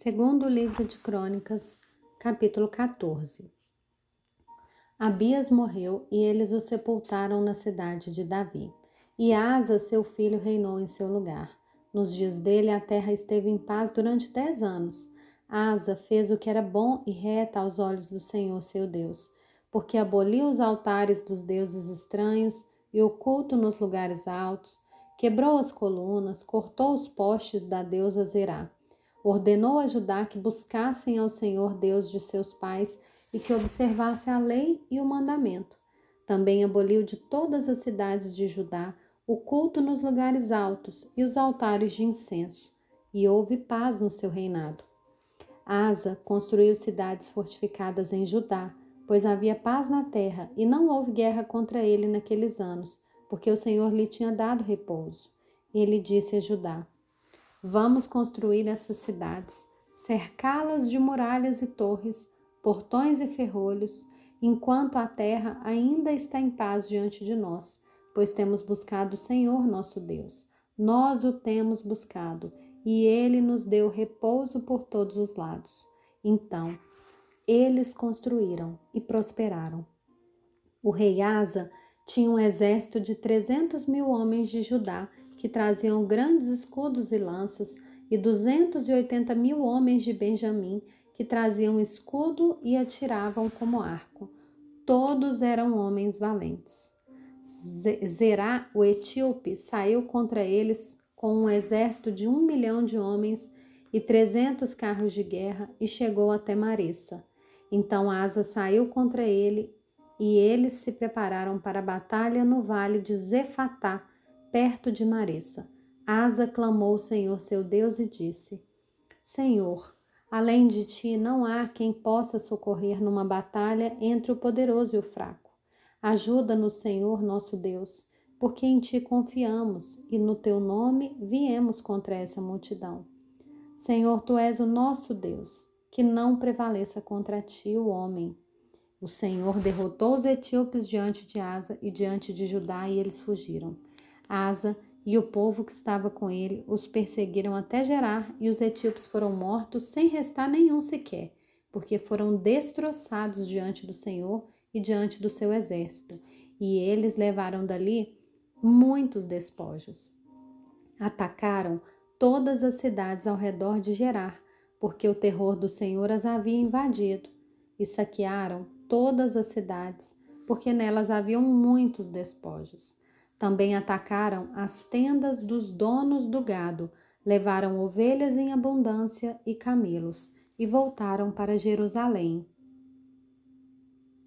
Segundo livro de Crônicas, capítulo 14. Abias morreu e eles o sepultaram na cidade de Davi. E Asa, seu filho, reinou em seu lugar. Nos dias dele, a terra esteve em paz durante dez anos. Asa fez o que era bom e reto aos olhos do Senhor, seu Deus, porque aboliu os altares dos deuses estranhos e o culto nos lugares altos, quebrou as colunas, cortou os postes da deusa Zerá ordenou a Judá que buscassem ao Senhor Deus de seus pais e que observasse a lei e o mandamento. Também aboliu de todas as cidades de Judá o culto nos lugares altos e os altares de incenso, e houve paz no seu reinado. Asa construiu cidades fortificadas em Judá, pois havia paz na terra e não houve guerra contra ele naqueles anos, porque o Senhor lhe tinha dado repouso. Ele disse a Judá: Vamos construir essas cidades, cercá-las de muralhas e torres, portões e ferrolhos, enquanto a terra ainda está em paz diante de nós, pois temos buscado o Senhor nosso Deus. Nós o temos buscado, e ele nos deu repouso por todos os lados. Então, eles construíram e prosperaram. O rei Asa tinha um exército de trezentos mil homens de Judá que traziam grandes escudos e lanças, e duzentos e oitenta mil homens de Benjamim, que traziam escudo e atiravam como arco. Todos eram homens valentes. Zerá, o etíope, saiu contra eles com um exército de um milhão de homens e trezentos carros de guerra e chegou até Maressa. Então Asa saiu contra ele e eles se prepararam para a batalha no vale de Zefatá, perto de Maressa. Asa clamou o Senhor seu Deus e disse: Senhor, além de ti não há quem possa socorrer numa batalha entre o poderoso e o fraco. Ajuda-nos, Senhor nosso Deus, porque em ti confiamos e no teu nome viemos contra essa multidão. Senhor, tu és o nosso Deus, que não prevaleça contra ti o homem. O Senhor derrotou os etíopes diante de Asa e diante de Judá e eles fugiram. Asa e o povo que estava com ele os perseguiram até Gerar, e os etíopes foram mortos sem restar nenhum sequer, porque foram destroçados diante do Senhor e diante do seu exército, e eles levaram dali muitos despojos. Atacaram todas as cidades ao redor de Gerar, porque o terror do Senhor as havia invadido, e saquearam todas as cidades, porque nelas haviam muitos despojos. Também atacaram as tendas dos donos do gado, levaram ovelhas em abundância e camelos, e voltaram para Jerusalém.